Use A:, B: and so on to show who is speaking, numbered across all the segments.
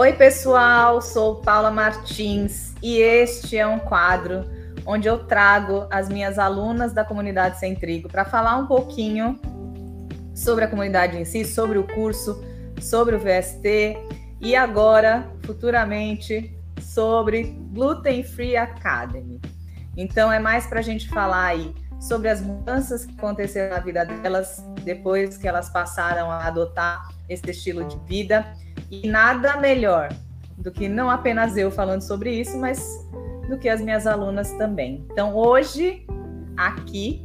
A: Oi, pessoal, sou Paula Martins e este é um quadro onde eu trago as minhas alunas da comunidade Sem Trigo para falar um pouquinho sobre a comunidade em si, sobre o curso, sobre o VST e agora, futuramente, sobre Gluten Free Academy. Então, é mais para a gente falar aí sobre as mudanças que aconteceram na vida delas depois que elas passaram a adotar esse estilo de vida. E nada melhor do que não apenas eu falando sobre isso, mas do que as minhas alunas também. Então, hoje, aqui,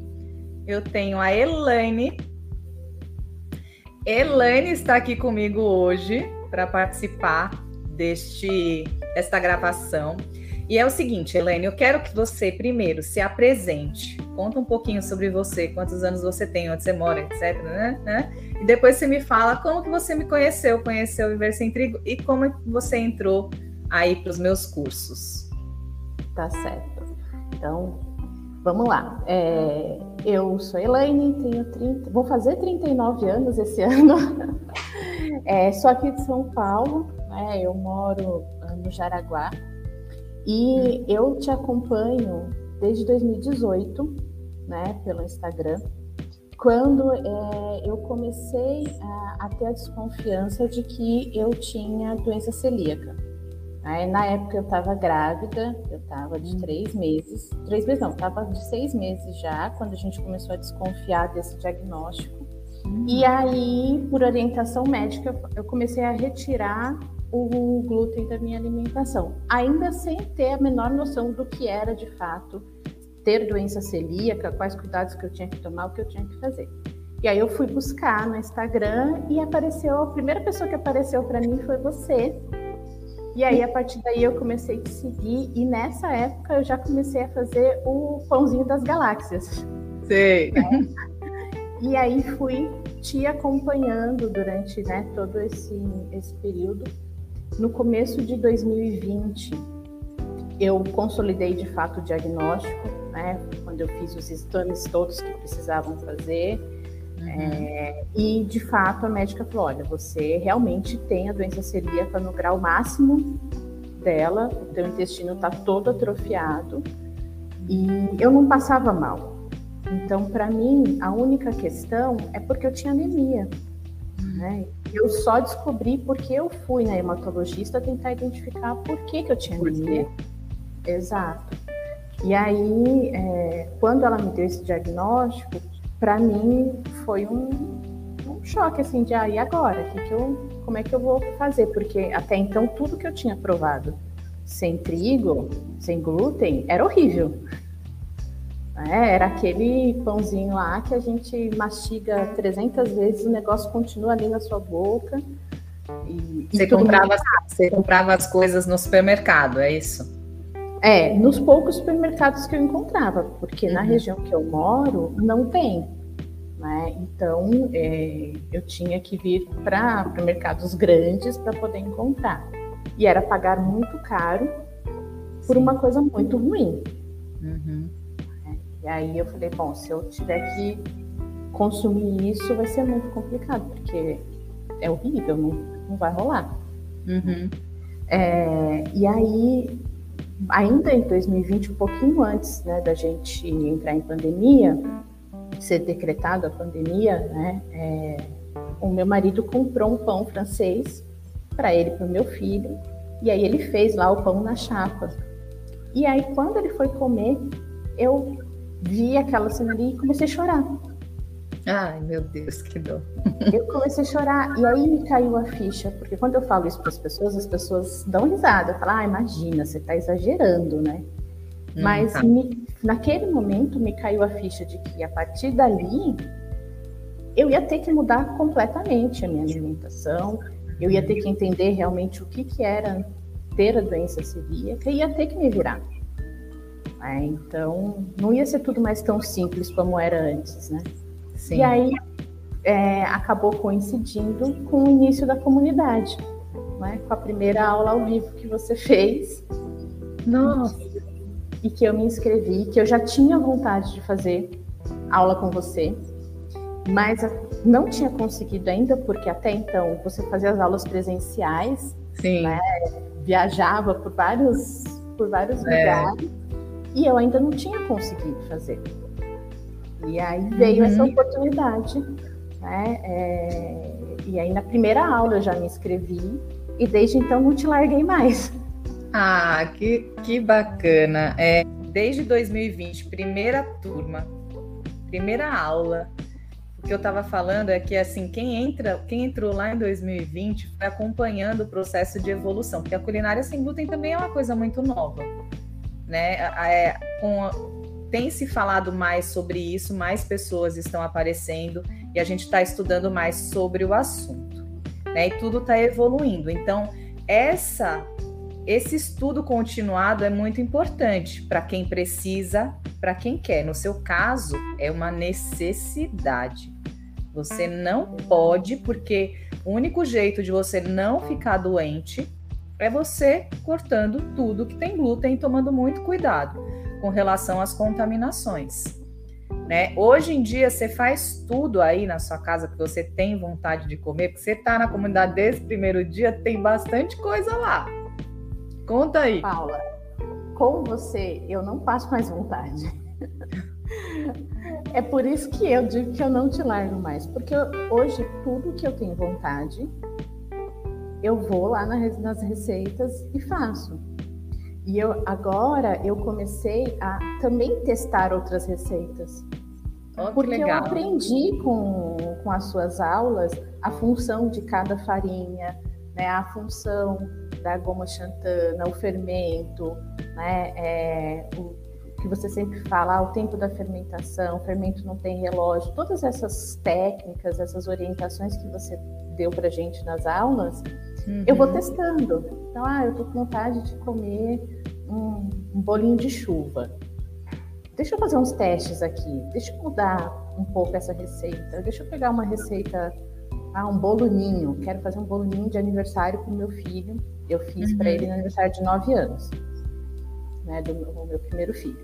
A: eu tenho a Elaine. Elaine está aqui comigo hoje para participar deste esta gravação. E é o seguinte, Elaine, eu quero que você primeiro se apresente, conta um pouquinho sobre você, quantos anos você tem, onde você mora, etc. Né? né? E depois você me fala como que você me conheceu, conheceu o Viver Sem Trigo e como você entrou aí para os meus cursos.
B: Tá certo. Então, vamos lá. É, eu sou Elaine, tenho 30, vou fazer 39 anos esse ano. É, sou aqui de São Paulo, né? eu moro no Jaraguá, e eu te acompanho desde 2018, né, pelo Instagram, quando é, eu comecei a, a, ter a desconfiança de que eu tinha doença celíaca. Aí, na época eu estava grávida, eu estava de três meses, três meses não, estava de seis meses já, quando a gente começou a desconfiar desse diagnóstico. Uhum. E aí, por orientação médica, eu comecei a retirar o glúten da minha alimentação, ainda sem ter a menor noção do que era de fato ter doença celíaca, quais cuidados que eu tinha que tomar, o que eu tinha que fazer. E aí eu fui buscar no Instagram e apareceu, a primeira pessoa que apareceu para mim foi você. E aí a partir daí eu comecei a te seguir e nessa época eu já comecei a fazer o pãozinho das galáxias.
A: Sei. Né?
B: E aí fui te acompanhando durante né, todo esse, esse período no começo de 2020, eu consolidei de fato o diagnóstico, né? Quando eu fiz os exames todos que precisavam fazer. Uhum. É, e de fato a médica falou: olha, você realmente tem a doença celíaca no grau máximo dela, o teu intestino está todo atrofiado e eu não passava mal. Então, para mim, a única questão é porque eu tinha anemia. Né? Eu só descobri porque eu fui na hematologista tentar identificar por que, que eu tinha anemia. Exato. E aí, é, quando ela me deu esse diagnóstico, para mim foi um, um, choque assim de ah, e agora? Que que eu, como é que eu vou fazer? Porque até então tudo que eu tinha provado sem trigo, sem glúten, era horrível. É, era aquele pãozinho lá que a gente mastiga 300 vezes, o negócio continua ali na sua boca.
A: E, você, comprava, você comprava as coisas no supermercado, é isso?
B: É, nos poucos supermercados que eu encontrava, porque uhum. na região que eu moro não tem. Né? Então é, eu tinha que vir para mercados grandes para poder encontrar. E era pagar muito caro por uma coisa muito ruim. Uhum. E aí eu falei, bom, se eu tiver que consumir isso, vai ser muito complicado, porque é horrível, não, não vai rolar. Uhum. É, e aí, ainda em 2020, um pouquinho antes né, da gente entrar em pandemia, ser decretada a pandemia, né, é, o meu marido comprou um pão francês para ele e para o meu filho, e aí ele fez lá o pão na chapa. E aí, quando ele foi comer, eu vi aquela cena ali e comecei a chorar.
A: Ai, meu Deus, que dor.
B: Eu comecei a chorar e aí me caiu a ficha, porque quando eu falo isso para as pessoas, as pessoas dão risada, falam, ah, imagina, você está exagerando, né? Hum, Mas tá. me, naquele momento me caiu a ficha de que a partir dali eu ia ter que mudar completamente a minha alimentação, eu ia ter que entender realmente o que, que era ter a doença celíaca e ia ter que me virar. Né? Então, não ia ser tudo mais tão simples como era antes, né? Sim. E aí é, acabou coincidindo com o início da comunidade, né? com a primeira aula ao vivo que você fez. Nossa! E que eu me inscrevi, que eu já tinha vontade de fazer aula com você, mas não tinha conseguido ainda, porque até então você fazia as aulas presenciais
A: Sim. Né?
B: Viajava por vários, por vários é. lugares e eu ainda não tinha conseguido fazer. E aí veio uhum. essa oportunidade. Né? É, e aí na primeira aula eu já me inscrevi e desde então não te larguei mais.
A: Ah, que, que bacana. É, desde 2020, primeira turma, primeira aula. O que eu estava falando é que assim, quem entra, quem entrou lá em 2020 foi acompanhando o processo de evolução, porque a culinária sem glúten também é uma coisa muito nova, né? É, com, tem se falado mais sobre isso, mais pessoas estão aparecendo e a gente está estudando mais sobre o assunto, né? E tudo está evoluindo. Então, essa esse estudo continuado é muito importante para quem precisa, para quem quer. No seu caso, é uma necessidade. Você não pode, porque o único jeito de você não ficar doente é você cortando tudo que tem glúten e tomando muito cuidado com relação às contaminações. Né? Hoje em dia você faz tudo aí na sua casa que você tem vontade de comer, porque você está na comunidade desde o primeiro dia, tem bastante coisa lá. Conta aí.
B: Paula, com você eu não passo mais vontade. é por isso que eu digo que eu não te largo mais, porque hoje tudo que eu tenho vontade, eu vou lá nas receitas e faço. E eu agora eu comecei a também testar outras receitas.
A: Oh,
B: porque eu aprendi com, com as suas aulas a função de cada farinha, né, a função da goma xantana, o fermento, né, é, o que você sempre fala, ah, o tempo da fermentação, o fermento não tem relógio, todas essas técnicas, essas orientações que você deu para gente nas aulas, uhum. eu vou uhum. testando. Então, ah, eu tô com vontade de comer um, um bolinho de chuva. Deixa eu fazer uns testes aqui, deixa eu mudar um pouco essa receita, deixa eu pegar uma receita ah, um bolo ninho. Quero fazer um bolo ninho de aniversário para o meu filho. Eu fiz uhum. para ele no aniversário de 9 anos, né, do meu, meu, primeiro filho.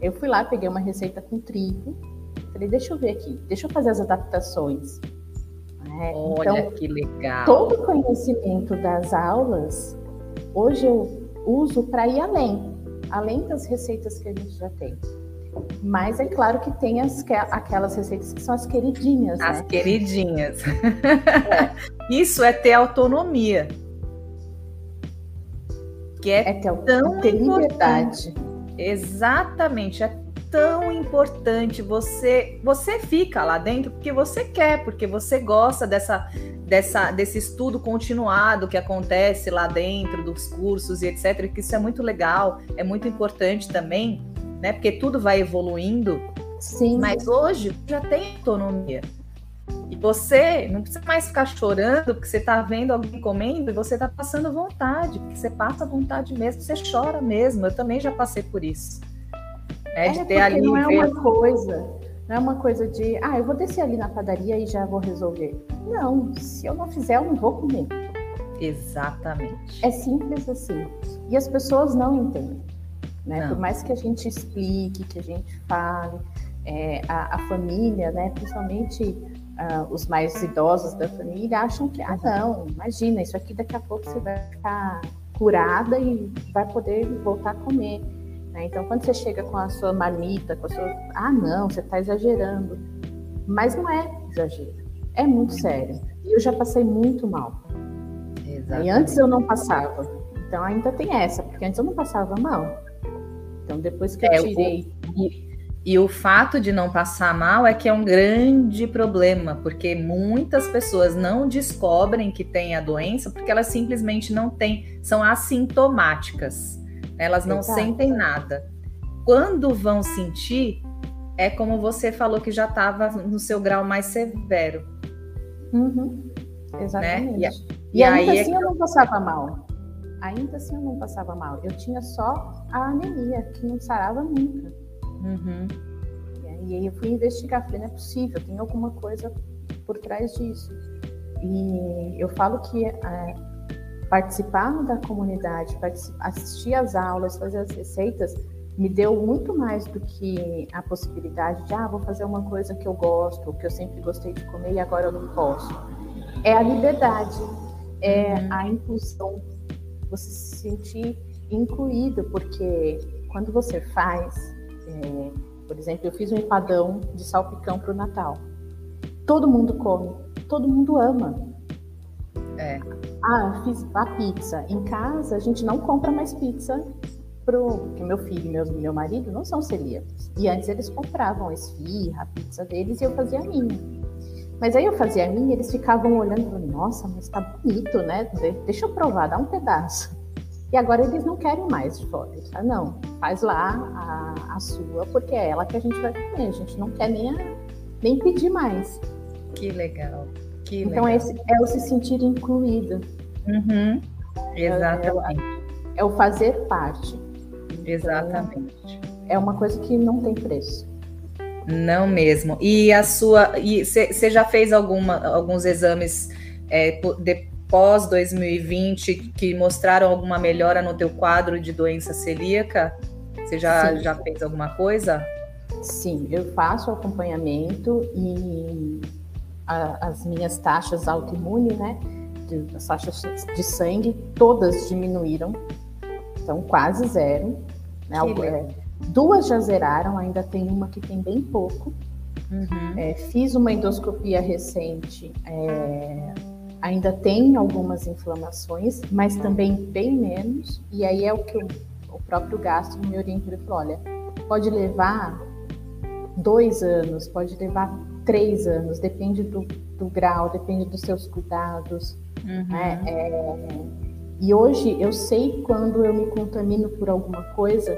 B: Eu fui lá, peguei uma receita com trigo. Falei, deixa eu ver aqui, deixa eu fazer as adaptações.
A: Olha então, que legal.
B: Todo o conhecimento das aulas, hoje eu uso para ir além, além das receitas que a gente já tem. Mas é claro que tem as, aquelas receitas que são as queridinhas.
A: As
B: né?
A: queridinhas. É. Isso é ter autonomia.
B: Que é, é ter, tão ter liberdade.
A: Exatamente. É tão importante. Você, você fica lá dentro porque você quer, porque você gosta dessa, dessa, desse estudo continuado que acontece lá dentro dos cursos e etc. Que isso é muito legal, é muito importante também né? Porque tudo vai evoluindo.
B: Sim.
A: Mas hoje já tem autonomia. E você não precisa mais ficar chorando porque você está vendo alguém comendo e você está passando vontade, porque você passa vontade mesmo, você chora mesmo. Eu também já passei por isso.
B: Né? De é ter ali. Não é uma coisa, não é uma coisa de, ah, eu vou descer ali na padaria e já vou resolver. Não, se eu não fizer, eu não vou comer.
A: Exatamente.
B: É simples assim. E as pessoas não entendem. Né? Por mais que a gente explique, que a gente fale, é, a, a, família, né, principalmente uh, os mais idosos da família, acham que, ah, não, imagina, isso aqui daqui a pouco você vai ficar curada e vai poder voltar a comer. Né? Então, quando você chega com a sua marmita, com a sua. Ah, não, você está exagerando. Mas não é exagero, é muito sério. E eu já passei muito mal. Exatamente. E antes eu não passava. Então ainda tem essa, porque antes eu não passava mal. Então, depois que eu é, tirei.
A: O, e, e o fato de não passar mal é que é um grande problema, porque muitas pessoas não descobrem que têm a doença porque elas simplesmente não têm, são assintomáticas. Elas não Exato. sentem nada. Quando vão sentir, é como você falou que já estava no seu grau mais severo.
B: Uhum. Exatamente. Né? E, e, e, ainda aí é assim é eu não passava mal ainda assim eu não passava mal. Eu tinha só a anemia, que não sarava nunca.
A: Uhum.
B: E aí eu fui investigar, falei, não é possível, tem alguma coisa por trás disso. E eu falo que é, participar da comunidade, assistir às aulas, fazer as receitas, me deu muito mais do que a possibilidade de, ah, vou fazer uma coisa que eu gosto, que eu sempre gostei de comer e agora eu não posso. É a liberdade, é uhum. a inclusão você se sentir incluído, porque quando você faz, é, por exemplo, eu fiz um empadão de salpicão para o Natal. Todo mundo come, todo mundo ama.
A: É.
B: Ah, fiz a pizza. Em casa, a gente não compra mais pizza pro. Porque meu filho e meu, meu marido não são celíacos. E antes eles compravam a esfirra, a pizza deles, e eu fazia a minha. Mas aí eu fazia a minha, eles ficavam olhando nossa, mas tá bonito, né? Deixa eu provar, dá um pedaço. E agora eles não querem mais de fora. Eles falam, não, faz lá a, a, sua, porque é ela que a gente vai comer. A gente não quer nem, a, nem pedir mais.
A: Que legal. Que
B: então
A: legal.
B: É, esse, é o se sentir incluído.
A: Uhum. Exatamente.
B: É, é, é, o fazer parte.
A: Exatamente.
B: É uma coisa que não tem preço.
A: Não mesmo. E a sua. E você já fez alguma, alguns exames é, de, pós 2020 que mostraram alguma melhora no teu quadro de doença celíaca? Você já, já fez alguma coisa?
B: Sim, eu faço acompanhamento e a, as minhas taxas autoimune, né, de, as taxas de sangue, todas diminuíram, então quase zero. Né, é, duas já zeraram, ainda tem uma que tem bem pouco. Uhum. É, fiz uma endoscopia recente, é, ainda tem algumas inflamações, mas também bem menos. E aí é o que o, o próprio gastro me orienta. Ele falou: olha, pode levar dois anos, pode levar três anos, depende do, do grau, depende dos seus cuidados. Uhum. Né? É, e hoje eu sei quando eu me contamino por alguma coisa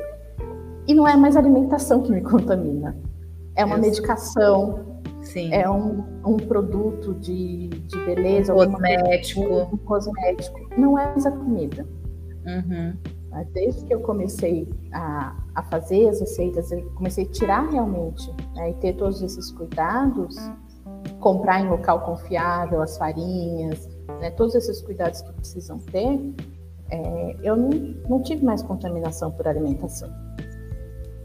B: e não é mais alimentação que me contamina, é uma medicação, Sim. É um, um produto de, de beleza,
A: um cosmético.
B: um cosmético. Não é mais a comida. Uhum. Desde que eu comecei a, a fazer as receitas, eu comecei a tirar realmente né, e ter todos esses cuidados, comprar em local confiável as farinhas, né, todos esses cuidados que precisam ter, é, eu não, não tive mais contaminação por alimentação.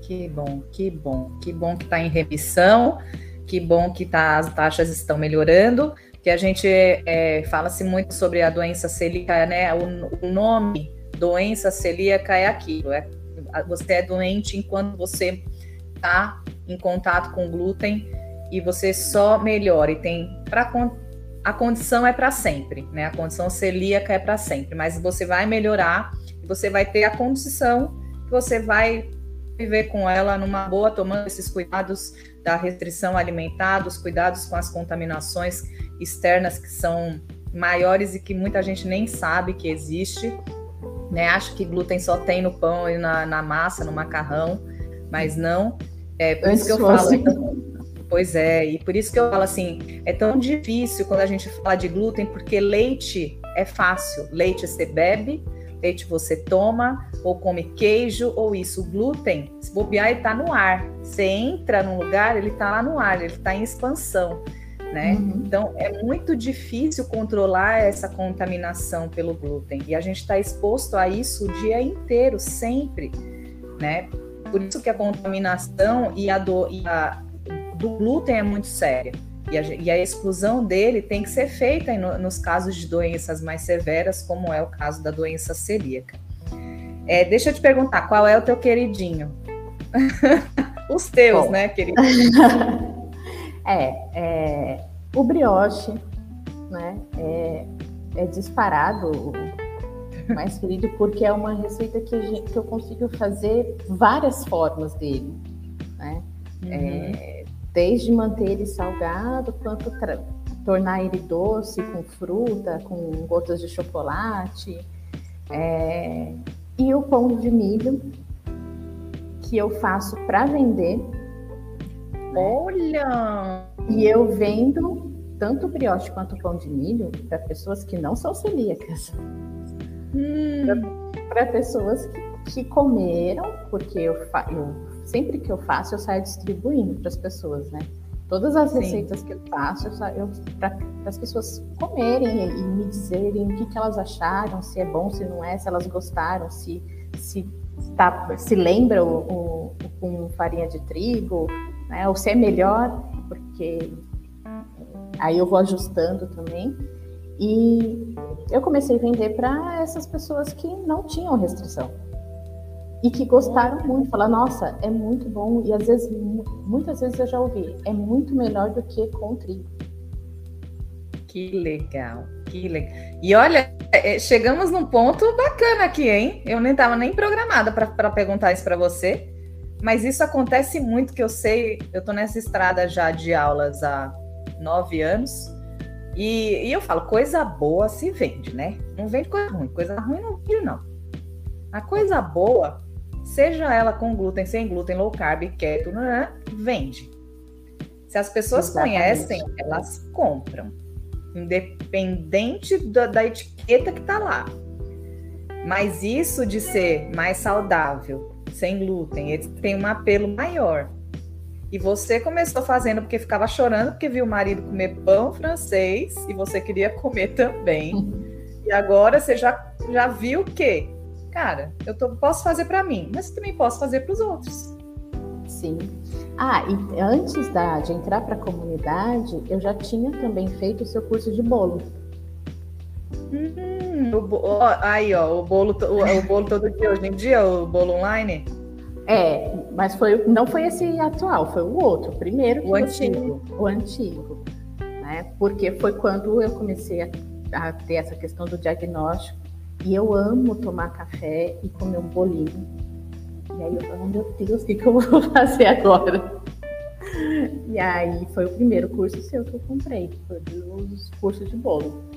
A: Que bom, que bom, que bom que está em remissão que bom que tá, as taxas estão melhorando, que a gente é, fala-se muito sobre a doença celíaca, né? O, o, nome doença celíaca é aquilo, é, você é doente enquanto você está em contato com glúten e você só melhora e tem para a condição é para sempre, né? A condição celíaca é para sempre, mas você vai melhorar você vai ter a condição que você vai viver com ela numa boa, tomando esses cuidados da restrição alimentar, dos cuidados com as contaminações externas que são maiores e que muita gente nem sabe que existe. Né? Acho que glúten só tem no pão e na, na massa, no macarrão, mas não. É por isso que eu falo. Então, pois é, e por isso que eu falo assim, é tão difícil quando a gente fala de glúten, porque leite é fácil. Leite você bebe, leite você toma, ou come queijo, ou isso. O glúten, se bobear, ele está no ar. Você entra num lugar, ele está lá no ar, ele está em expansão. Né? Uhum. Então é muito difícil controlar essa contaminação pelo glúten e a gente está exposto a isso o dia inteiro, sempre, né? Por isso que a contaminação e a, do, e a do glúten é muito séria. E a, e a, exclusão dele tem que ser feita no, nos casos de doenças mais severas, como é o caso da doença celíaca. É, deixa eu te perguntar, qual é o teu queridinho? Os teus, Bom. né, querido?
B: é, é, o brioche, né, é, é disparado mais querido, porque é uma receita que, gente, que eu consigo fazer várias formas dele, né? Uhum. É, desde manter ele salgado quanto tornar ele doce com fruta, com gotas de chocolate. É... E o pão de milho que eu faço para vender.
A: Olha!
B: E eu vendo tanto brioche quanto pão de milho para pessoas que não são celíacas. Hum. Para pessoas que, que, comeram, porque eu, eu sempre que eu faço, eu saio distribuindo para as pessoas, né? Todas as Sim. receitas que eu faço, eu, para as pessoas comerem e, me dizerem o que, que, elas acharam, se é bom, se não é, se elas gostaram, se se, tá, se lembra o, o, com farinha de trigo, né? Ou se é melhor, porque aí eu vou ajustando também. E eu comecei a vender para essas pessoas que não tinham restrição e que gostaram muito, falar, nossa, é muito bom e às vezes muitas vezes eu já ouvi, é muito melhor do que com trigo.
A: Que legal, que legal. E olha, é, chegamos num ponto bacana aqui, hein? Eu nem estava nem programada para perguntar isso para você, mas isso acontece muito que eu sei. Eu estou nessa estrada já de aulas há nove anos e, e, eu falo, coisa boa se vende, né? Não vende coisa ruim, coisa ruim não vende, não. A coisa boa seja ela com glúten, sem glúten, low carb, keto, né, vende. Se as pessoas Exatamente. conhecem, elas compram, independente da, da etiqueta que tá lá. Mas isso de ser mais saudável, sem glúten, ele tem um apelo maior. E você começou fazendo porque ficava chorando porque viu o marido comer pão francês e você queria comer também. E agora você já, já viu que cara, eu tô, posso fazer para mim, mas também posso fazer para os outros.
B: Sim. Ah, e antes da, de entrar para a comunidade, eu já tinha também feito o seu curso de bolo.
A: Hum, o, aí, ó, o bolo, o, o, bolo todo dia, hoje em dia, o bolo online?
B: É, mas foi, não foi esse atual, foi o outro, o primeiro.
A: O antigo.
B: Você, o antigo. Né? Porque foi quando eu comecei a, a ter essa questão do diagnóstico e eu amo tomar café e comer um bolinho. E aí eu falo, meu Deus, o que, que eu vou fazer agora? E aí foi o primeiro curso seu que eu comprei, foi os cursos de bolo.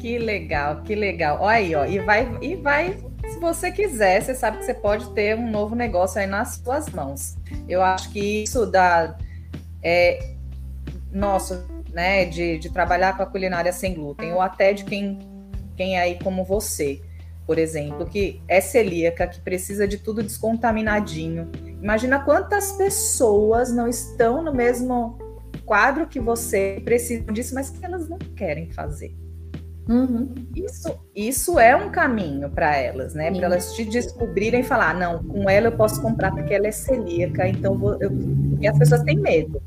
A: Que legal, que legal. Olha aí, ó, e vai, e vai, se você quiser, você sabe que você pode ter um novo negócio aí nas suas mãos. Eu acho que isso dá é, nosso, né, de, de trabalhar com a culinária sem glúten, ou até de quem quem é aí como você, por exemplo, que é celíaca, que precisa de tudo descontaminadinho. Imagina quantas pessoas não estão no mesmo quadro que você, precisam disso, mas que elas não querem fazer. Uhum. Isso, isso é um caminho para elas, né? Para elas te descobrirem e falar: não, com ela eu posso comprar porque ela é celíaca, então vou, eu... e as pessoas têm medo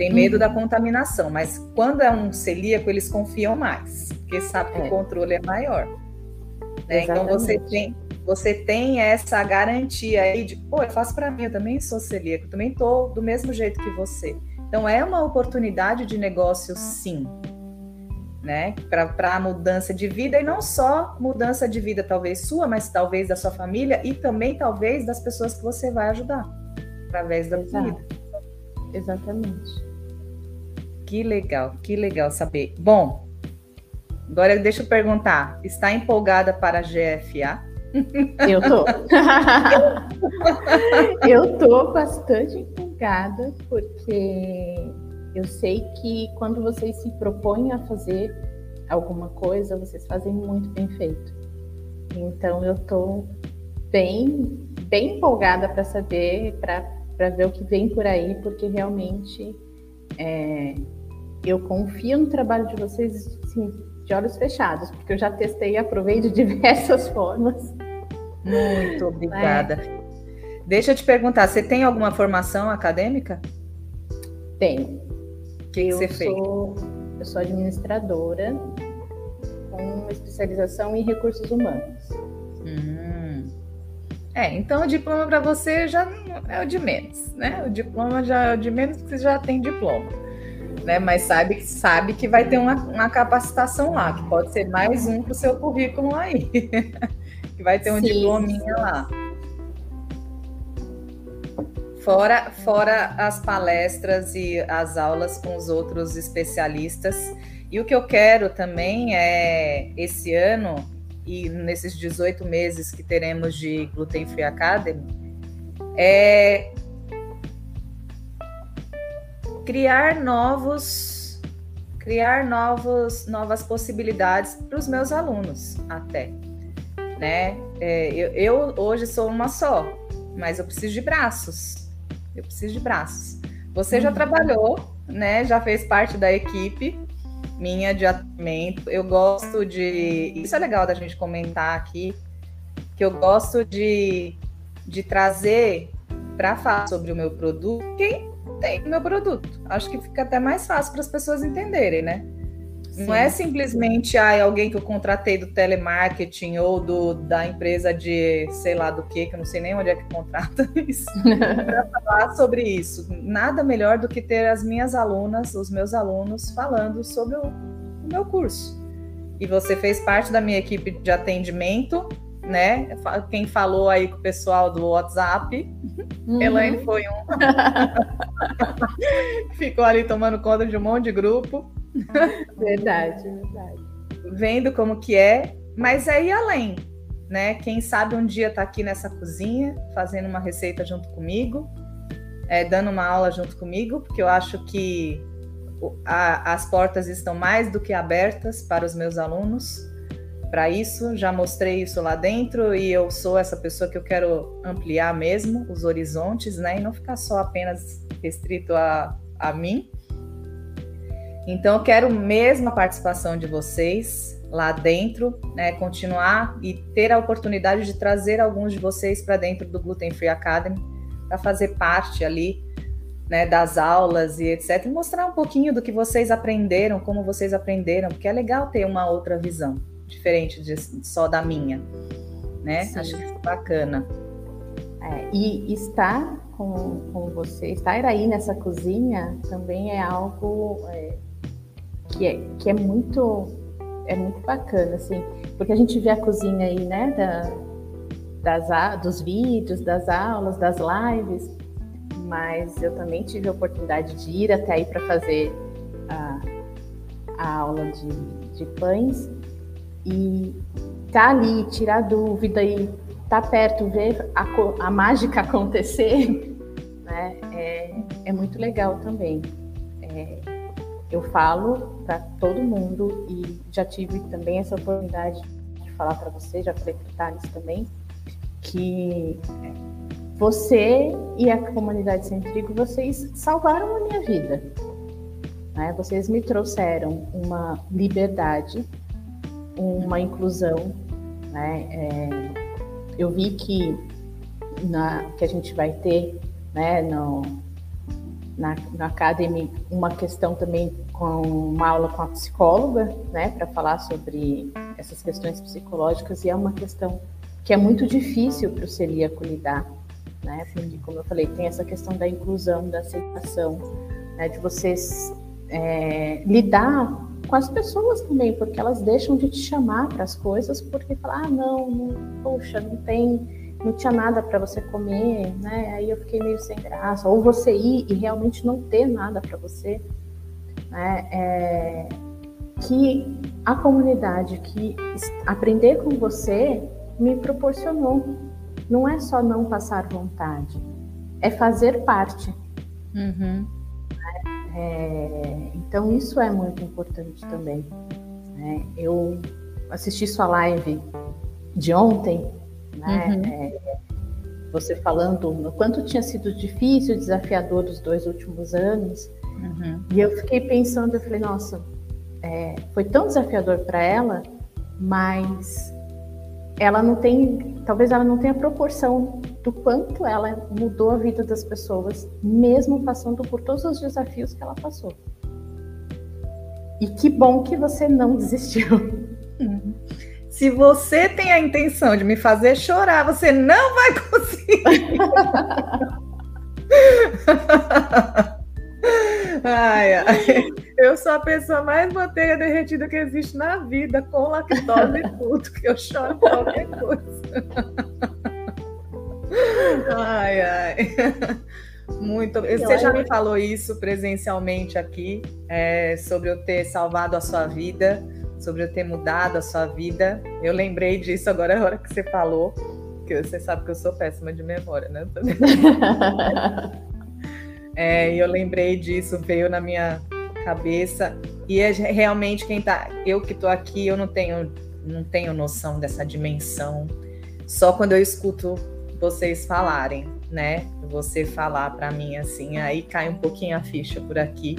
A: tem medo da contaminação, mas quando é um celíaco, eles confiam mais, porque sabe que é. o controle é maior. Né? Então você tem, você tem essa garantia aí de, pô, eu faço para mim, eu também sou celíaco, também tô do mesmo jeito que você. Então é uma oportunidade de negócio, sim, né? Para a mudança de vida e não só mudança de vida, talvez sua, mas talvez da sua família e também talvez das pessoas que você vai ajudar através da vida.
B: Exatamente.
A: Que legal, que legal saber. Bom, agora deixa eu perguntar: está empolgada para a GFA?
B: Eu tô. eu tô bastante empolgada, porque eu sei que quando vocês se propõem a fazer alguma coisa, vocês fazem muito bem feito. Então eu tô bem, bem empolgada para saber, para ver o que vem por aí, porque realmente é, eu confio no trabalho de vocês assim, de olhos fechados, porque eu já testei e aprovei de diversas formas.
A: Muito obrigada. É. Deixa eu te perguntar, você tem alguma formação acadêmica?
B: Tenho.
A: Que, que você fez?
B: Eu sou administradora com especialização em recursos humanos.
A: Hum. É, então o diploma para você já é o de menos, né? O diploma já é o de menos porque você já tem diploma né? Mas sabe, sabe que vai ter uma, uma capacitação lá, que pode ser mais um para o seu currículo aí. que vai ter um sim, diplominha sim. lá. Fora, fora as palestras e as aulas com os outros especialistas. E o que eu quero também é, esse ano, e nesses 18 meses que teremos de Gluten Free Academy, é criar novos criar novos novas possibilidades para os meus alunos até né é, eu, eu, hoje sou uma só mas eu preciso de braços eu preciso de braços você já uhum. trabalhou né já fez parte da equipe minha de atendimento eu gosto de isso é legal da gente comentar aqui que eu gosto de de trazer para falar sobre o meu produto quem tem o meu produto. Acho que fica até mais fácil para as pessoas entenderem, né? Sim. Não é simplesmente ah, alguém que eu contratei do telemarketing ou do, da empresa de sei lá do que, que eu não sei nem onde é que contrata isso, para falar sobre isso. Nada melhor do que ter as minhas alunas, os meus alunos, falando sobre o, o meu curso. E você fez parte da minha equipe de atendimento, né? Quem falou aí com o pessoal do WhatsApp, uhum. Elaine foi um. Ficou ali tomando conta de um monte de grupo.
B: Verdade, verdade.
A: Vendo como que é, mas é ir além, né? Quem sabe um dia tá aqui nessa cozinha, fazendo uma receita junto comigo, é, dando uma aula junto comigo, porque eu acho que a, as portas estão mais do que abertas para os meus alunos. Para isso, já mostrei isso lá dentro e eu sou essa pessoa que eu quero ampliar mesmo os horizontes, né? E não ficar só apenas restrito a, a mim. Então, eu quero mesmo a participação de vocês lá dentro, né, continuar e ter a oportunidade de trazer alguns de vocês para dentro do Gluten Free Academy para fazer parte ali né, das aulas e etc. E mostrar um pouquinho do que vocês aprenderam, como vocês aprenderam, porque é legal ter uma outra visão, diferente de, só da minha. Né? Sim. Acho que bacana.
B: É, e estar com, com você, estar aí nessa cozinha também é algo é, que é, que é muito é muito bacana, assim, porque a gente vê a cozinha aí, né, da, das, dos vídeos, das aulas, das lives, mas eu também tive a oportunidade de ir até aí para fazer a, a aula de, de pães e tá ali, tirar dúvida e tá perto, ver a, a mágica acontecer, né, é, é muito legal também. Eu falo para todo mundo e já tive também essa oportunidade de falar para você, já falei para o Thales também, que você e a comunidade Sem Trigo, vocês salvaram a minha vida. Né? Vocês me trouxeram uma liberdade, uma inclusão. Né? É, eu vi que, na, que a gente vai ter né, no, na, na Academy uma questão também com uma aula com a psicóloga, né, para falar sobre essas questões psicológicas e é uma questão que é muito difícil para o celíaco lidar, né, porque como eu falei tem essa questão da inclusão, da aceitação, né, de vocês é, lidar com as pessoas também, porque elas deixam de te chamar para as coisas porque falar, ah, não, não, poxa, não tem não tinha nada para você comer, né? Aí eu fiquei meio sem graça. Ou você ir e realmente não ter nada para você, né? É, que a comunidade que aprender com você me proporcionou. Não é só não passar vontade, é fazer parte. Uhum. É, então isso é muito importante também. Né? Eu assisti sua live de ontem né? Uhum. É, você falando no quanto tinha sido difícil, desafiador os dois últimos anos. Uhum. E eu fiquei pensando, eu falei, nossa, é, foi tão desafiador para ela, mas ela não tem, talvez ela não tenha proporção do quanto ela mudou a vida das pessoas, mesmo passando por todos os desafios que ela passou. E que bom que você não desistiu.
A: Uhum. Se você tem a intenção de me fazer chorar, você não vai conseguir. ai, ai. Eu sou a pessoa mais manteiga derretida que existe na vida, com lactose e tudo, que eu choro qualquer coisa. ai, ai. Muito. Você já me falou isso presencialmente aqui, é, sobre eu ter salvado a sua vida sobre eu ter mudado a sua vida. Eu lembrei disso agora na hora que você falou, que você sabe que eu sou péssima de memória, né? é, e eu lembrei disso, veio na minha cabeça. E é realmente quem tá, eu que tô aqui, eu não tenho, não tenho noção dessa dimensão. Só quando eu escuto vocês falarem, né? Você falar para mim assim, aí cai um pouquinho a ficha por aqui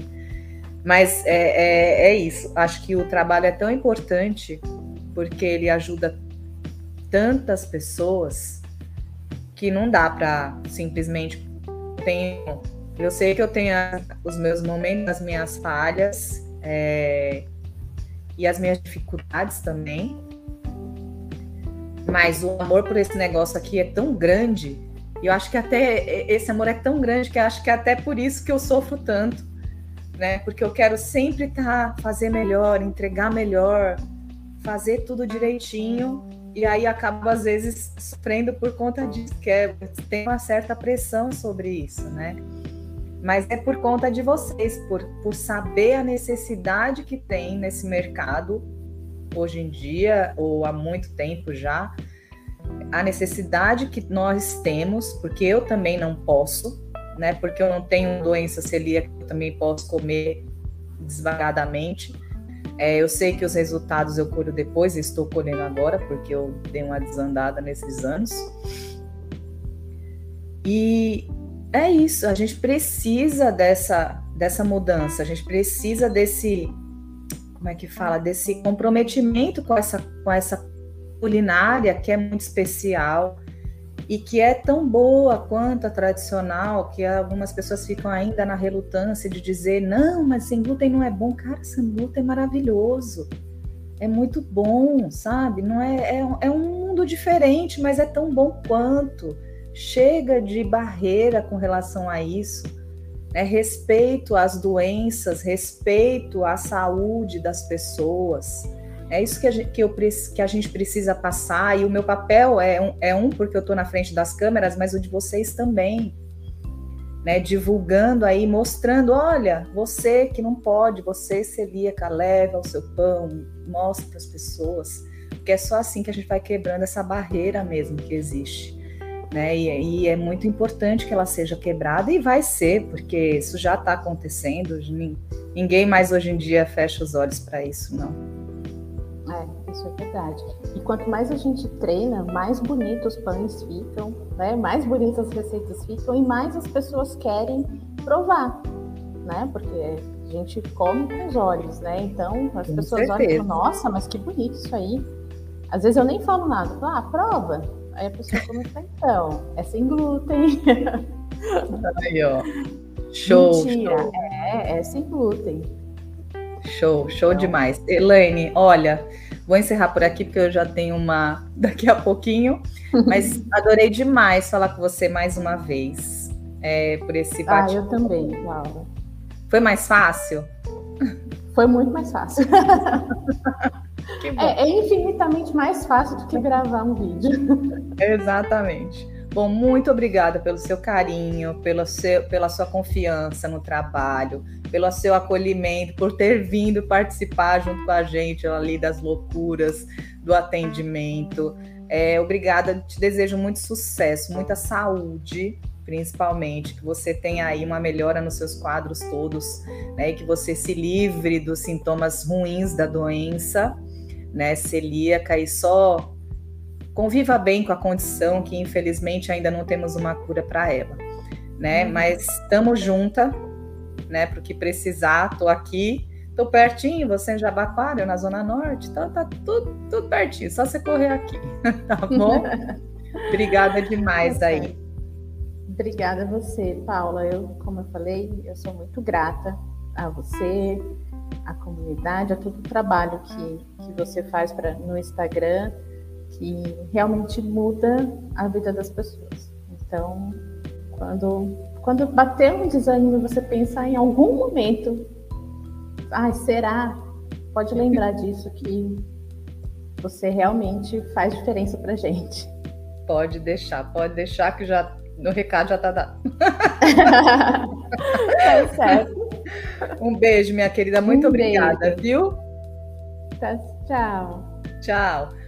A: mas é, é, é, isso. Acho que o trabalho é tão importante porque ele ajuda tantas pessoas que não dá para simplesmente tenho. Eu sei que eu tenho os meus momentos, as minhas falhas, é, e as minhas dificuldades também. Mas o amor por esse negócio aqui é tão grande, e eu acho que até esse amor é tão grande que acho que é até por isso que eu sofro tanto, né? Porque eu quero sempre estar tá, fazer melhor, entregar melhor, fazer tudo direitinho, e aí acabo às vezes sofrendo por conta disso, que é, tem uma certa pressão sobre isso, né? Mas é por conta de vocês, por, por saber a necessidade que tem nesse mercado hoje em dia, ou há muito tempo já, a necessidade que nós temos, porque eu também não posso, né? Porque eu não tenho doença celíaca, eu também posso comer desvagadamente. É, eu sei que os resultados eu colho depois, estou colhendo agora, porque eu dei uma desandada nesses anos. E é isso, a gente precisa dessa, dessa mudança, a gente precisa desse, como é que fala, desse comprometimento com essa, com essa culinária que é muito especial e que é tão boa quanto a tradicional, que algumas pessoas ficam ainda na relutância de dizer, não, mas sem glúten não é bom. Cara, sem glúten é maravilhoso, é muito bom, sabe? Não é, é, é um mundo diferente, mas é tão bom quanto. Chega de barreira com relação a isso. Né? Respeito às doenças, respeito à saúde das pessoas. É isso que a gente, que eu, que a gente precisa passar, e o meu papel é um, é um porque eu estou na frente das câmeras, mas o de vocês também. Né, divulgando aí, mostrando, olha, você que não pode, você celíaca, leva o seu pão, mostra para as pessoas, porque é só assim que a gente vai quebrando essa barreira mesmo que existe né? E, e, é muito importante que ela seja quebrada e vai ser, porque isso já está acontecendo. Ninguém mais hoje em dia fecha os olhos para isso, não.
B: É, isso é verdade. E quanto mais a gente treina, mais bonitos os pães ficam, né? Mais bonitas as receitas ficam e mais as pessoas querem provar, né? Porque a gente come com os olhos, né? Então as com pessoas certeza. olham e falam, nossa, mas que bonito isso aí. Às vezes eu nem falo nada, falo, ah, prova Aí a pessoa começa, então, é sem glúten.
A: Aí, ó. Show.
B: Mentira, show. É, é sem glúten.
A: Show, show então. demais. Elaine, olha, vou encerrar por aqui porque eu já tenho uma daqui a pouquinho, mas adorei demais falar com você mais uma vez. É, por esse
B: bate. Ah, eu também, Laura.
A: Foi mais fácil?
B: Foi muito mais fácil. É, é, infinitamente mais fácil do que gravar um vídeo.
A: Exatamente. Bom, muito obrigada pelo seu carinho, pelo seu, pela sua confiança no trabalho, pelo seu acolhimento, por ter vindo participar junto com a gente ali das loucuras do atendimento. É, obrigada, te desejo muito sucesso, muita saúde, principalmente, que você tenha aí uma melhora nos seus quadros todos, né, e que você se livre dos sintomas ruins da doença né, celíaca e só conviva bem com a condição que infelizmente ainda não temos uma cura para ela, né? Uhum. Mas estamos juntas, né? Para o que precisar, tô aqui, tô pertinho, você em Jabaquara, eu na Zona Norte, então tá tudo, tudo pertinho, só você correr aqui, tá bom? Obrigada demais tá aí.
B: Obrigada a você, Paula. Eu, como eu falei, eu sou muito grata a você, a comunidade, a todo o trabalho que, que você faz pra, no Instagram, que realmente muda a vida das pessoas. Então, quando, quando bater um desânimo você pensar em algum momento, ai, será? Pode lembrar disso que você realmente faz diferença pra gente.
A: Pode deixar, pode deixar que já no recado já tá dado.
B: tá certo.
A: Um beijo, minha querida. Muito um obrigada,
B: beijo. viu? Tá, tchau.
A: Tchau.